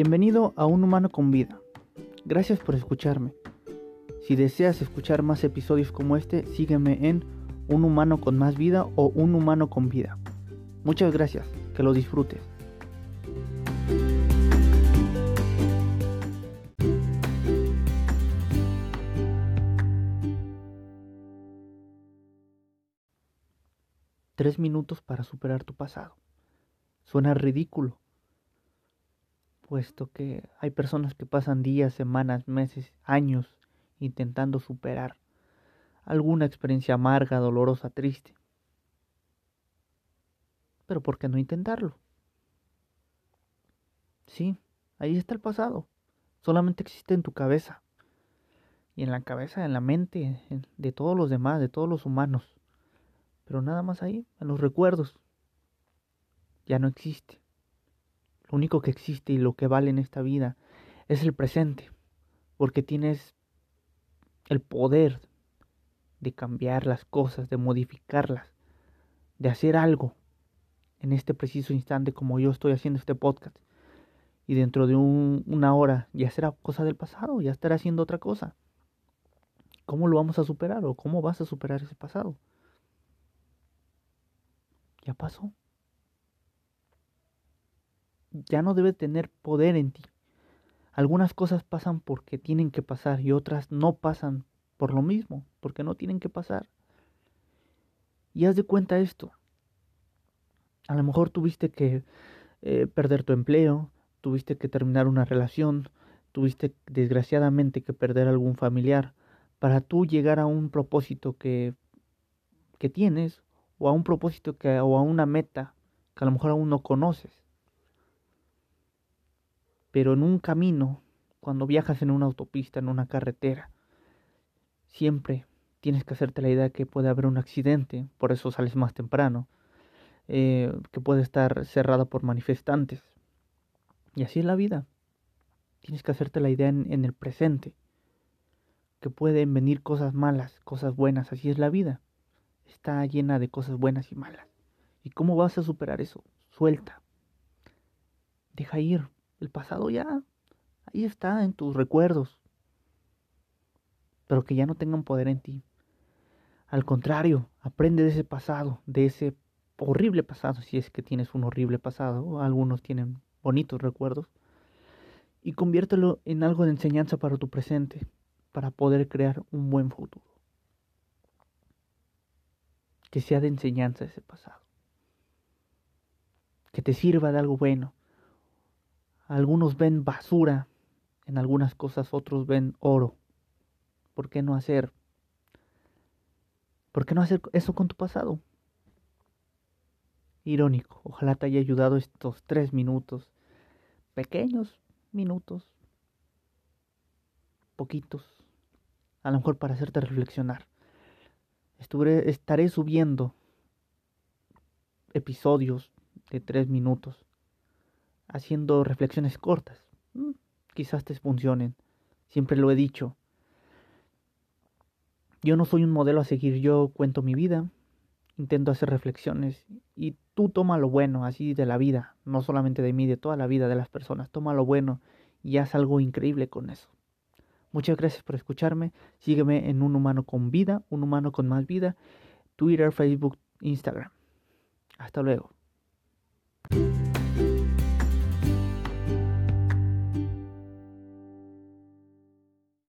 Bienvenido a Un Humano con Vida. Gracias por escucharme. Si deseas escuchar más episodios como este, sígueme en Un Humano con Más Vida o Un Humano con Vida. Muchas gracias, que lo disfrutes. Tres minutos para superar tu pasado. Suena ridículo, puesto que hay personas que pasan días, semanas, meses, años intentando superar alguna experiencia amarga, dolorosa, triste. Pero ¿por qué no intentarlo? Sí, ahí está el pasado. Solamente existe en tu cabeza. Y en la cabeza, en la mente de todos los demás, de todos los humanos pero nada más ahí, en los recuerdos. Ya no existe. Lo único que existe y lo que vale en esta vida es el presente, porque tienes el poder de cambiar las cosas, de modificarlas, de hacer algo en este preciso instante como yo estoy haciendo este podcast. Y dentro de una hora ya será cosa del pasado, ya estará haciendo otra cosa. ¿Cómo lo vamos a superar o cómo vas a superar ese pasado? ya pasó. Ya no debe tener poder en ti. Algunas cosas pasan porque tienen que pasar y otras no pasan por lo mismo, porque no tienen que pasar. Y haz de cuenta esto. A lo mejor tuviste que eh, perder tu empleo, tuviste que terminar una relación, tuviste desgraciadamente que perder algún familiar para tú llegar a un propósito que, que tienes o a un propósito que, o a una meta que a lo mejor aún no conoces. Pero en un camino, cuando viajas en una autopista, en una carretera, siempre tienes que hacerte la idea que puede haber un accidente, por eso sales más temprano, eh, que puede estar cerrada por manifestantes. Y así es la vida. Tienes que hacerte la idea en el presente, que pueden venir cosas malas, cosas buenas, así es la vida está llena de cosas buenas y malas. ¿Y cómo vas a superar eso? Suelta. Deja ir. El pasado ya, ahí está, en tus recuerdos. Pero que ya no tengan poder en ti. Al contrario, aprende de ese pasado, de ese horrible pasado, si es que tienes un horrible pasado, algunos tienen bonitos recuerdos, y conviértelo en algo de enseñanza para tu presente, para poder crear un buen futuro que sea de enseñanza ese pasado, que te sirva de algo bueno. Algunos ven basura en algunas cosas, otros ven oro. ¿Por qué no hacer? ¿Por qué no hacer eso con tu pasado? Irónico, ojalá te haya ayudado estos tres minutos, pequeños minutos, poquitos, a lo mejor para hacerte reflexionar estaré subiendo episodios de tres minutos, haciendo reflexiones cortas. Quizás te funcionen. Siempre lo he dicho. Yo no soy un modelo a seguir, yo cuento mi vida, intento hacer reflexiones y tú toma lo bueno así de la vida, no solamente de mí, de toda la vida de las personas, toma lo bueno y haz algo increíble con eso. Muchas gracias por escucharme. Sígueme en Un Humano con Vida, Un Humano con Más Vida, Twitter, Facebook, Instagram. Hasta luego.